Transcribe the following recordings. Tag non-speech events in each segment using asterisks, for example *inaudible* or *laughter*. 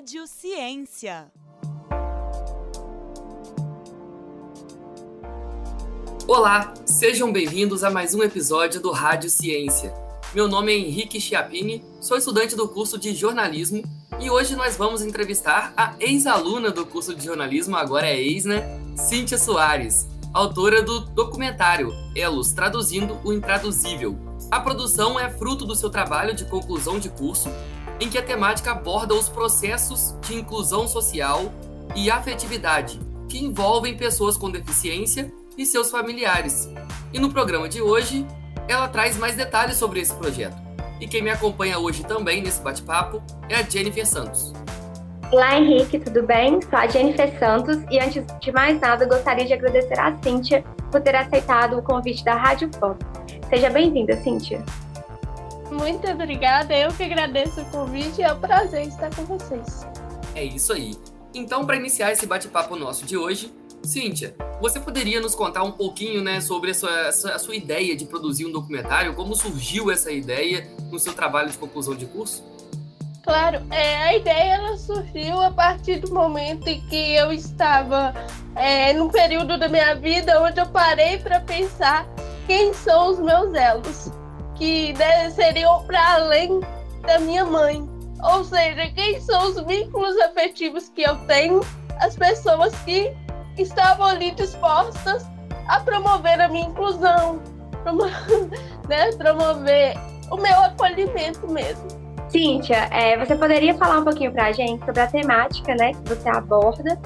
Rádio Ciência. Olá, sejam bem-vindos a mais um episódio do Rádio Ciência. Meu nome é Henrique Chiappini, sou estudante do curso de jornalismo e hoje nós vamos entrevistar a ex-aluna do curso de jornalismo, agora é ex, né? Cíntia Soares, autora do documentário Elos Traduzindo o Intraduzível. A produção é fruto do seu trabalho de conclusão de curso, em que a temática aborda os processos de inclusão social e afetividade que envolvem pessoas com deficiência e seus familiares. E no programa de hoje, ela traz mais detalhes sobre esse projeto. E quem me acompanha hoje também nesse bate-papo é a Jennifer Santos. Olá, Henrique, tudo bem? Sou a Jennifer Santos e antes de mais nada gostaria de agradecer a Cíntia por ter aceitado o convite da Rádio Pop. Seja bem-vinda, Cíntia. Muito obrigada, eu que agradeço o convite, é um prazer estar com vocês. É isso aí. Então, para iniciar esse bate-papo nosso de hoje, Cíntia, você poderia nos contar um pouquinho né, sobre a sua, a sua ideia de produzir um documentário? Como surgiu essa ideia no seu trabalho de conclusão de curso? Claro, é, a ideia ela surgiu a partir do momento em que eu estava é, num período da minha vida onde eu parei para pensar quem são os meus elos, que seriam para além da minha mãe. Ou seja, quem são os vínculos afetivos que eu tenho, as pessoas que estavam ali dispostas a promover a minha inclusão, *laughs* né, promover o meu acolhimento mesmo. Cíntia, é, você poderia falar um pouquinho para a gente sobre a temática né, que você aborda?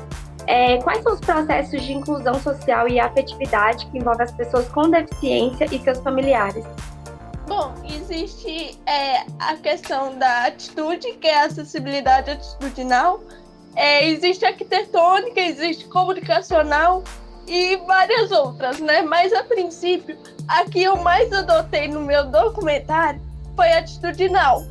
É, quais são os processos de inclusão social e afetividade que envolvem as pessoas com deficiência e seus familiares? Bom, existe é, a questão da atitude, que é a acessibilidade atitudinal, é, existe arquitetônica, existe comunicacional e várias outras, né? Mas a princípio, a que eu mais adotei no meu documentário foi atitudinal,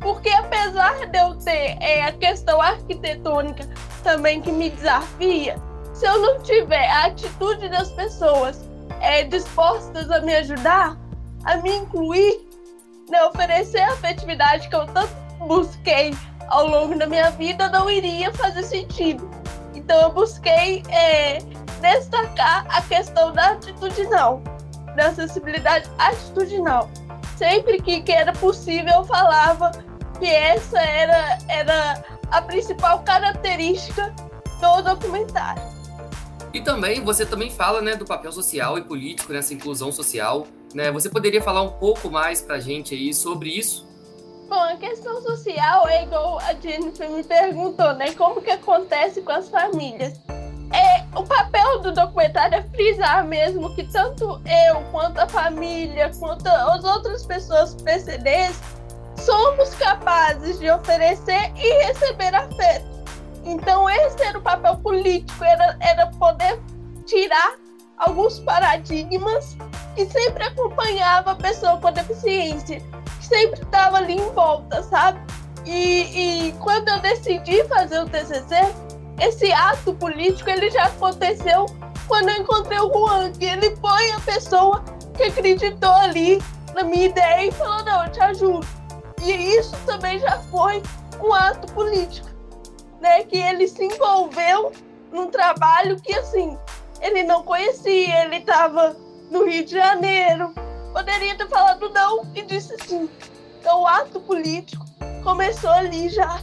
porque apesar de eu ter é, a questão arquitetônica também que me desafia, se eu não tiver a atitude das pessoas é, dispostas a me ajudar, a me incluir, né, oferecer a afetividade que eu tanto busquei ao longo da minha vida, não iria fazer sentido. Então eu busquei é, destacar a questão da atitudinal, da acessibilidade atitudinal. Sempre que, que era possível, eu falava que essa era, era a principal característica do documentário. E também, você também fala né, do papel social e político nessa inclusão social. Né? Você poderia falar um pouco mais para a gente aí sobre isso? Bom, a questão social é igual a Jennifer me perguntou, né? Como que acontece com as famílias? É, o papel do documentário é frisar mesmo que tanto eu, quanto a família, quanto as outras pessoas PCDs somos capazes de oferecer e receber afeto. Então, esse era o papel político, era, era poder tirar alguns paradigmas que sempre acompanhava a pessoa com deficiência, que sempre estava ali em volta, sabe? E, e quando eu decidi fazer o TCC, esse ato político ele já aconteceu quando eu encontrei o Juan, que ele foi a pessoa que acreditou ali na minha ideia e falou: Não, eu te ajudo. E isso também já foi um ato político, né? Que ele se envolveu num trabalho que, assim, ele não conhecia, ele estava no Rio de Janeiro, poderia ter falado não e disse sim. Então o ato político começou ali já.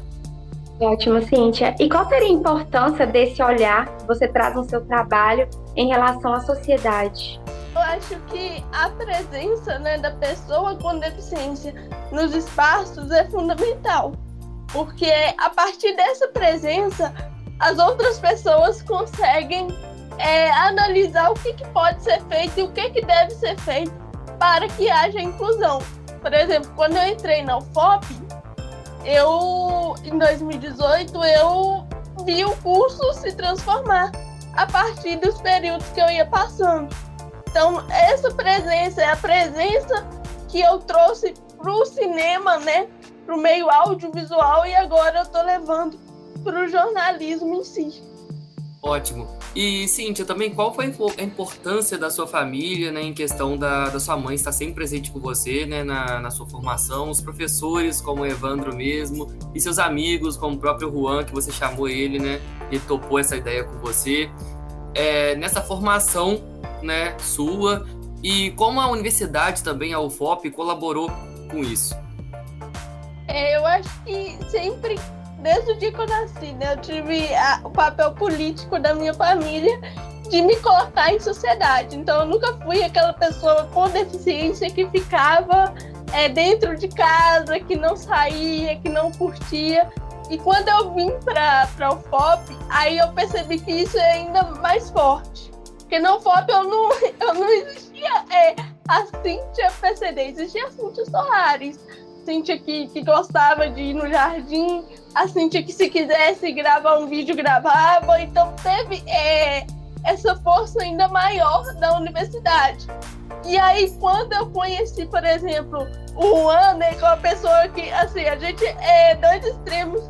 Ótimo, Cíntia. E qual seria a importância desse olhar que você traz no seu trabalho em relação à sociedade? Eu acho que a presença né, da pessoa com deficiência nos espaços é fundamental, porque a partir dessa presença as outras pessoas conseguem é, analisar o que, que pode ser feito e o que, que deve ser feito para que haja inclusão. Por exemplo, quando eu entrei na UFOP, eu, em 2018, eu vi o curso se transformar a partir dos períodos que eu ia passando. Então, essa presença é a presença que eu trouxe para o cinema, né? Para o meio audiovisual e agora eu estou levando para o jornalismo em si. Ótimo. E, Cíntia, também qual foi a importância da sua família, né, em questão da, da sua mãe estar sempre presente com você, né, na, na sua formação, os professores, como o Evandro mesmo, e seus amigos, como o próprio Juan, que você chamou ele, né, e topou essa ideia com você, é, nessa formação, né, sua, e como a universidade também, a UFOP, colaborou com isso? É, eu acho que sempre desde o dia que eu nasci, né? Eu tive a, o papel político da minha família de me colocar em sociedade. Então, eu nunca fui aquela pessoa com deficiência que ficava é, dentro de casa, que não saía, que não curtia. E quando eu vim para o FOP, aí eu percebi que isso é ainda mais forte. Porque no FOP eu não, *laughs* eu não existia é, a Cíntia PCD, existia a Cíntia Soares. Cíntia que, que gostava de ir no jardim, a Cintia que se quisesse gravar um vídeo gravava, então teve é, essa força ainda maior da universidade. E aí quando eu conheci, por exemplo, o Juan, né, que é uma pessoa que, assim, a gente é dois extremos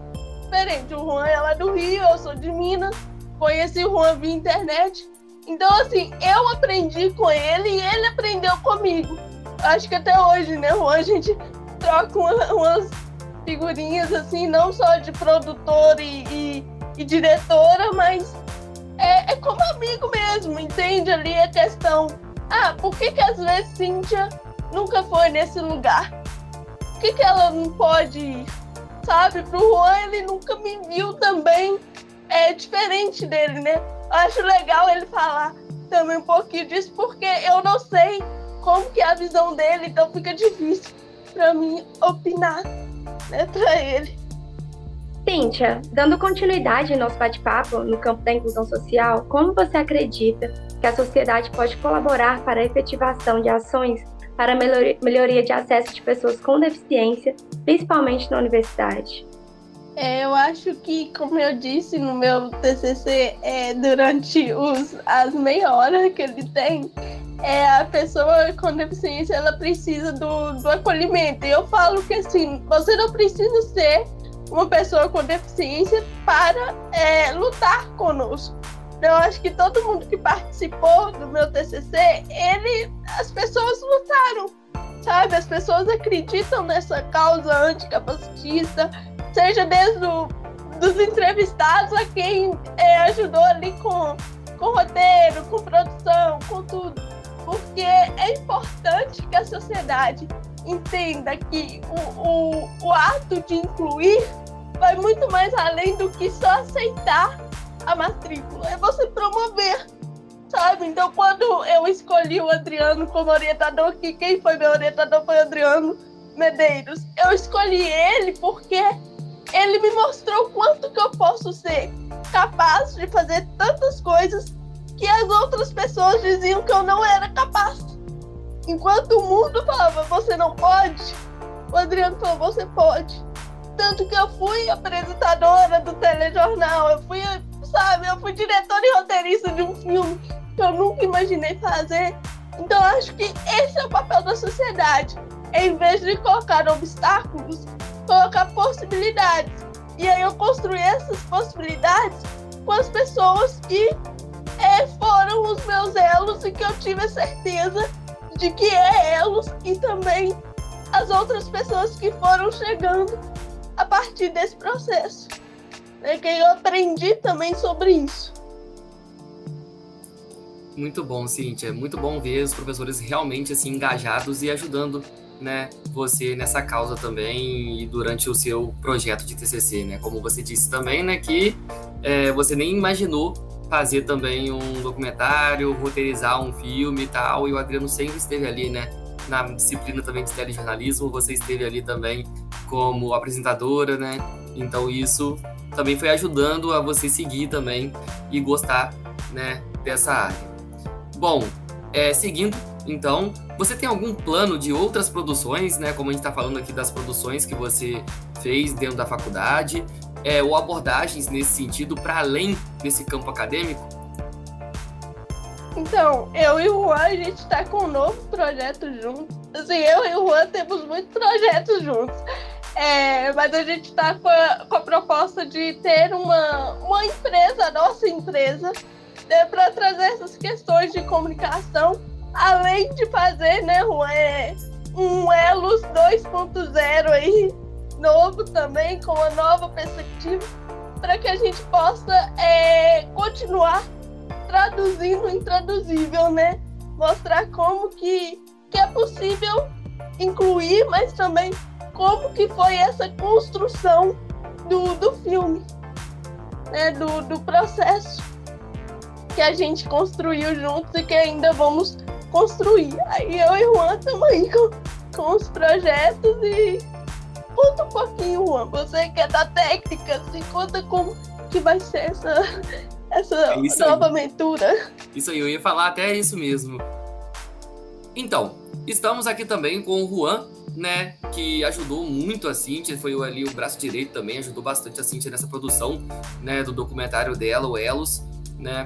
diferentes. O Juan é lá do Rio, eu sou de Minas, conheci o Juan via internet. Então, assim, eu aprendi com ele e ele aprendeu comigo. Acho que até hoje, né, Juan, a gente troca umas figurinhas, assim, não só de produtor e, e, e diretora, mas é, é, como amigo mesmo, entende ali a questão. Ah, por que que às vezes Cíntia nunca foi nesse lugar? Por que que ela não pode ir? Sabe, pro Juan ele nunca me viu também é diferente dele, né? Eu acho legal ele falar também um pouquinho disso, porque eu não sei como que é a visão dele, então fica difícil para mim opinar né, para ele. Cíntia, dando continuidade ao nosso bate-papo no campo da inclusão social, como você acredita que a sociedade pode colaborar para a efetivação de ações para a melhoria de acesso de pessoas com deficiência, principalmente na universidade? É, eu acho que, como eu disse no meu TCC, é, durante os, as meia hora que ele tem, é, a pessoa com deficiência ela precisa do, do acolhimento. E eu falo que assim, você não precisa ser uma pessoa com deficiência para é, lutar conosco. Eu acho que todo mundo que participou do meu TCC, ele, as pessoas lutaram, sabe? As pessoas acreditam nessa causa anticapacitista, seja desde o, dos entrevistados a quem é, ajudou ali com, com roteiro, com produção, com tudo porque é importante que a sociedade entenda que o, o, o ato de incluir vai muito mais além do que só aceitar a matrícula, é você promover, sabe? Então, quando eu escolhi o Adriano como orientador, que quem foi meu orientador foi o Adriano Medeiros, eu escolhi ele porque ele me mostrou quanto que eu posso ser capaz de fazer tantas coisas que as outras pessoas diziam que eu não era capaz. Enquanto o mundo falava, você não pode, o Adriano falou, você pode. Tanto que eu fui apresentadora do telejornal, eu fui, sabe, eu fui diretora e roteirista de um filme que eu nunca imaginei fazer. Então acho que esse é o papel da sociedade. Em vez de colocar obstáculos, colocar possibilidades. E aí eu construí essas possibilidades com as pessoas que é, foram os meus elos e que eu tive a certeza de que é elos e também as outras pessoas que foram chegando a partir desse processo. É que eu aprendi também sobre isso. Muito bom, Cíntia. Muito bom ver os professores realmente assim engajados e ajudando, né, você nessa causa também e durante o seu projeto de TCC, né? Como você disse também, né, que é, você nem imaginou fazer também um documentário, roteirizar um filme e tal, e o Adriano sempre esteve ali, né, na disciplina também de telejornalismo, você esteve ali também como apresentadora, né, então isso também foi ajudando a você seguir também e gostar, né, dessa área. Bom, é, seguindo, então, você tem algum plano de outras produções, né, como a gente está falando aqui das produções que você fez dentro da faculdade, é, ou abordagens nesse sentido para além desse campo acadêmico? Então, eu e o Juan, a gente está com um novo projeto juntos. Assim, eu e o Juan temos muitos projetos juntos. É, mas a gente está com, com, a proposta de ter uma, uma empresa, nossa empresa, né, para trazer essas questões de comunicação, além de fazer né, é, um Elos 2.0 aí, novo também, com uma nova perspectiva, para que a gente possa é, continuar traduzindo o intraduzível, né? Mostrar como que, que é possível incluir, mas também como que foi essa construção do, do filme, né? do, do processo que a gente construiu juntos e que ainda vamos construir. Aí eu e o Juan estamos aí com, com os projetos e conta um pouquinho, Juan. Você que é da técnica, se conta como que vai ser essa, essa é nova aí. aventura. Isso aí, eu ia falar até isso mesmo. Então, estamos aqui também com o Juan, né, que ajudou muito a Cintia, foi ali o braço direito também, ajudou bastante a Cintia nessa produção, né, do documentário dela, o Elos, né,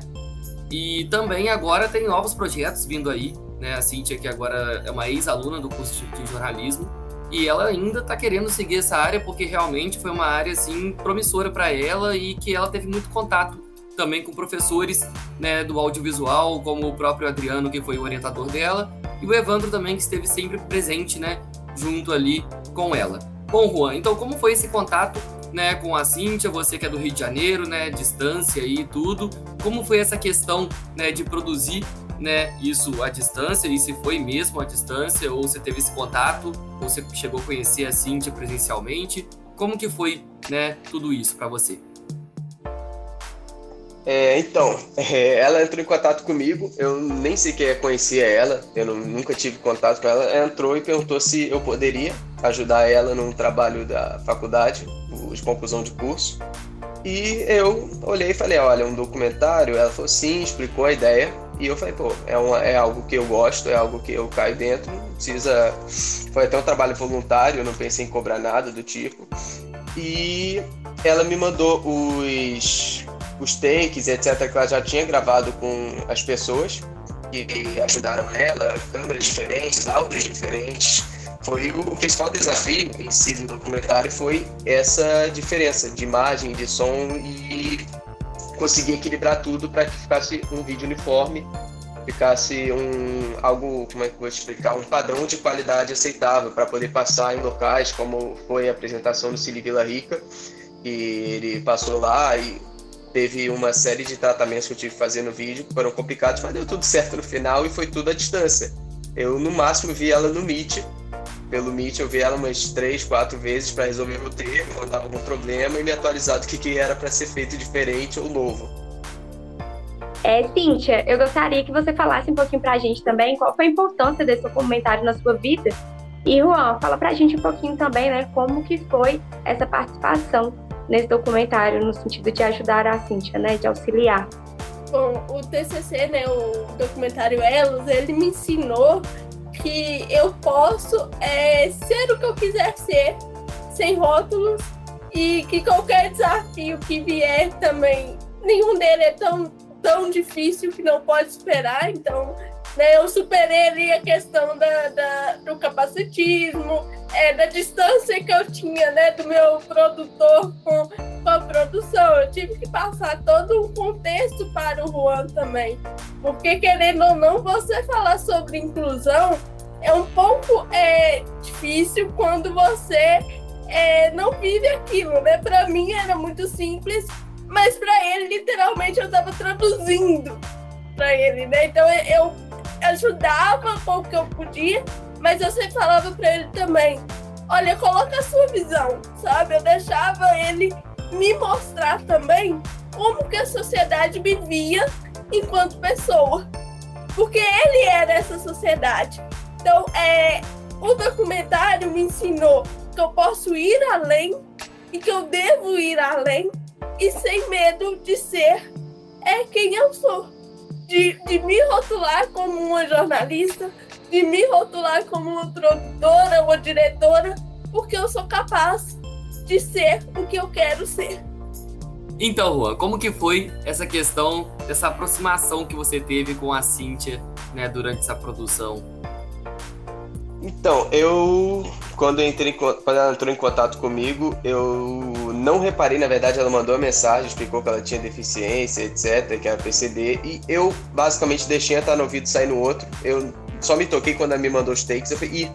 e também agora tem novos projetos vindo aí, né, a Cintia que agora é uma ex-aluna do curso de jornalismo, e ela ainda está querendo seguir essa área porque realmente foi uma área assim promissora para ela e que ela teve muito contato também com professores né, do audiovisual, como o próprio Adriano, que foi o orientador dela, e o Evandro também, que esteve sempre presente né, junto ali com ela. Bom, Juan, então como foi esse contato né, com a Cíntia, você que é do Rio de Janeiro, né, distância e tudo, como foi essa questão né, de produzir né, isso à distância, e se foi mesmo à distância, ou você teve esse contato, ou você chegou a conhecer a Cíntia presencialmente, como que foi né, tudo isso para você? É, então, *laughs* é, ela entrou em contato comigo, eu nem sequer conhecia ela, eu não, nunca tive contato com ela. Ela entrou e perguntou se eu poderia ajudar ela num trabalho da faculdade, de conclusão de curso. E eu olhei e falei: olha, um documentário? Ela falou sim, explicou a ideia. E eu falei: pô, é, uma, é algo que eu gosto, é algo que eu caio dentro, precisa. Foi até um trabalho voluntário, eu não pensei em cobrar nada do tipo. E ela me mandou os os takes, etc., que ela já tinha gravado com as pessoas que ajudaram ela, câmeras diferentes, áudios diferentes. Foi o principal desafio em si do documentário foi essa diferença de imagem, de som e conseguir equilibrar tudo para que ficasse um vídeo uniforme, ficasse um algo, como é que eu vou explicar, um padrão de qualidade aceitável para poder passar em locais como foi a apresentação do Cine Vila Rica, que ele passou lá e teve uma série de tratamentos que eu tive que fazer no vídeo que foram complicados, mas deu tudo certo no final e foi tudo à distância. Eu, no máximo, vi ela no Meet. Pelo Meet, eu vi ela umas três, quatro vezes para resolver o roteiro, quando algum problema e me atualizar do que, que era para ser feito diferente ou novo. É, Cíntia, eu gostaria que você falasse um pouquinho para a gente também qual foi a importância desse documentário na sua vida. E, Juan, fala para a gente um pouquinho também, né, como que foi essa participação nesse documentário, no sentido de ajudar a Cíntia, né, de auxiliar. Bom, o TCC, né, o documentário Elos, ele me ensinou que eu posso é, ser o que eu quiser ser, sem rótulos, e que qualquer desafio que vier também, nenhum dele é tão, tão difícil que não pode esperar, então né, eu superei ali a questão da, da, do capacitismo, é, da distância que eu tinha né, do meu produtor com, com a produção. Eu tive que passar todo um contexto para o Juan também. Porque, querendo ou não, você falar sobre inclusão é um pouco é, difícil quando você é, não vive aquilo, né? Para mim era muito simples, mas para ele, literalmente, eu estava traduzindo para ele, né? Então eu ajudava com o que eu podia, mas eu sempre falava para ele também: olha, coloca a sua visão, sabe? Eu deixava ele me mostrar também como que a sociedade me via enquanto pessoa. Porque ele era essa sociedade. Então, é, o documentário me ensinou que eu posso ir além e que eu devo ir além e sem medo de ser é quem eu sou de, de me rotular como uma jornalista, de me rotular como uma produtora ou diretora, porque eu sou capaz de ser o que eu quero ser. Então, Juan, como que foi essa questão dessa aproximação que você teve com a Cíntia, né, durante essa produção? Então, eu quando, entrei, quando ela entrou em contato comigo, eu não reparei, na verdade, ela mandou a mensagem, explicou que ela tinha deficiência, etc, que era PCD, e eu basicamente deixei estar no ouvido sair no outro. Eu só me toquei quando ela me mandou os takes, eu falei, e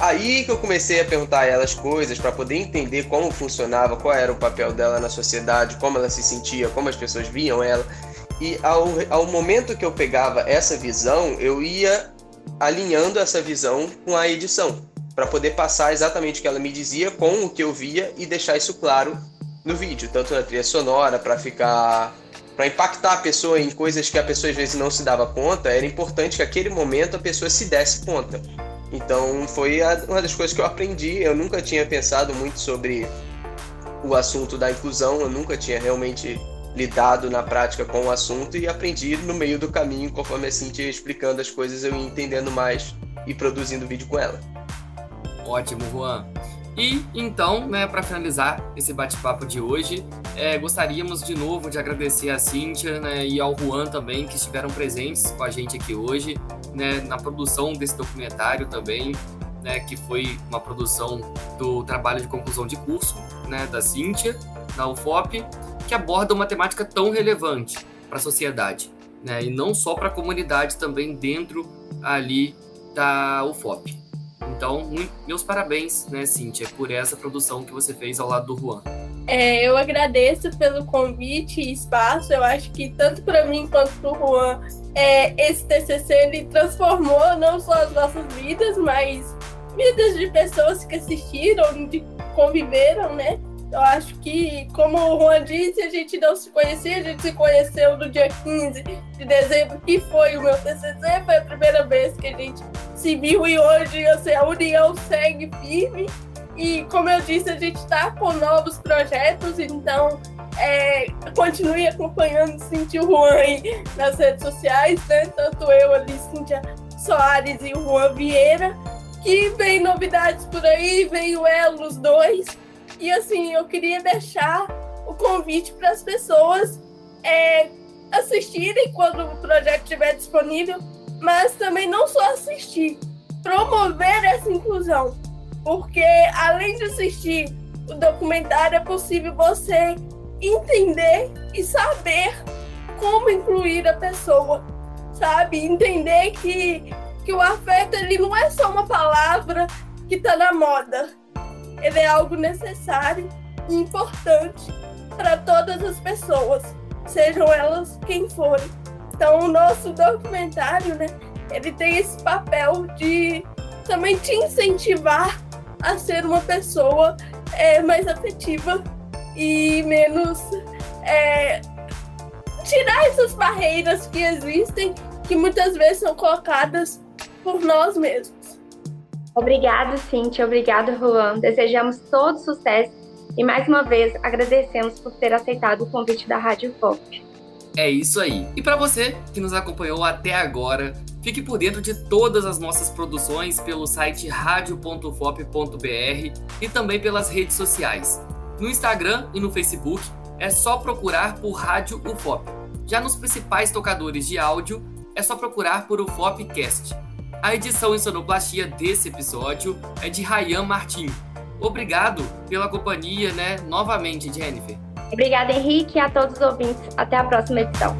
aí que eu comecei a perguntar a ela as coisas para poder entender como funcionava, qual era o papel dela na sociedade, como ela se sentia, como as pessoas viam ela. E ao, ao momento que eu pegava essa visão, eu ia alinhando essa visão com a edição para poder passar exatamente o que ela me dizia com o que eu via e deixar isso claro no vídeo, tanto na trilha sonora para ficar para impactar a pessoa em coisas que a pessoa às vezes não se dava conta, era importante que aquele momento a pessoa se desse conta. Então foi uma das coisas que eu aprendi. Eu nunca tinha pensado muito sobre o assunto da inclusão, eu nunca tinha realmente lidado na prática com o assunto e aprendi no meio do caminho, conforme a Cintia ia explicando as coisas, eu ia entendendo mais e produzindo vídeo com ela. Ótimo, Juan. E então, né, para finalizar esse bate-papo de hoje, é, gostaríamos de novo de agradecer a Cíntia né, e ao Juan também, que estiveram presentes com a gente aqui hoje, né, na produção desse documentário também, né, que foi uma produção do trabalho de conclusão de curso né, da Cíntia, da UFOP, que aborda uma temática tão relevante para a sociedade, né, e não só para a comunidade também dentro ali da UFOP. Então, meus parabéns, né, Cíntia, por essa produção que você fez ao lado do Juan. É, eu agradeço pelo convite e espaço. Eu acho que tanto para mim quanto para o Juan, é, esse TCC ele transformou não só as nossas vidas, mas vidas de pessoas que assistiram, de conviveram, né? Eu acho que, como o Juan disse, a gente não se conhecia, a gente se conheceu no dia 15 de dezembro, que foi o meu TCC, foi a primeira vez que a gente viu e hoje assim, a união segue firme. E, como eu disse, a gente está com novos projetos, então é, continue acompanhando Cintia Juan nas redes sociais, né? Tanto eu ali, Cintia Soares e o Juan Vieira, que vem novidades por aí, veio ela, os dois. E assim, eu queria deixar o convite para as pessoas é, assistirem quando o projeto estiver disponível, mas também não só assistir, promover essa inclusão. Porque além de assistir o documentário, é possível você entender e saber como incluir a pessoa, sabe? Entender que, que o afeto ele não é só uma palavra que está na moda ele é algo necessário e importante para todas as pessoas, sejam elas quem forem. Então, o nosso documentário, né, ele tem esse papel de também te incentivar a ser uma pessoa é, mais afetiva e menos é, tirar essas barreiras que existem, que muitas vezes são colocadas por nós mesmos. Obrigada, Cintia. Obrigado, Juan. Desejamos todo sucesso e mais uma vez agradecemos por ter aceitado o convite da Rádio Pop. É isso aí. E para você que nos acompanhou até agora, fique por dentro de todas as nossas produções pelo site radio.fop.br e também pelas redes sociais. No Instagram e no Facebook é só procurar por Rádio UFOP. Já nos principais tocadores de áudio é só procurar por UFOPcast. A edição e sonoplastia desse episódio é de Rayan Martim. Obrigado pela companhia, né, novamente, Jennifer. Obrigada, Henrique, e a todos os ouvintes. Até a próxima edição.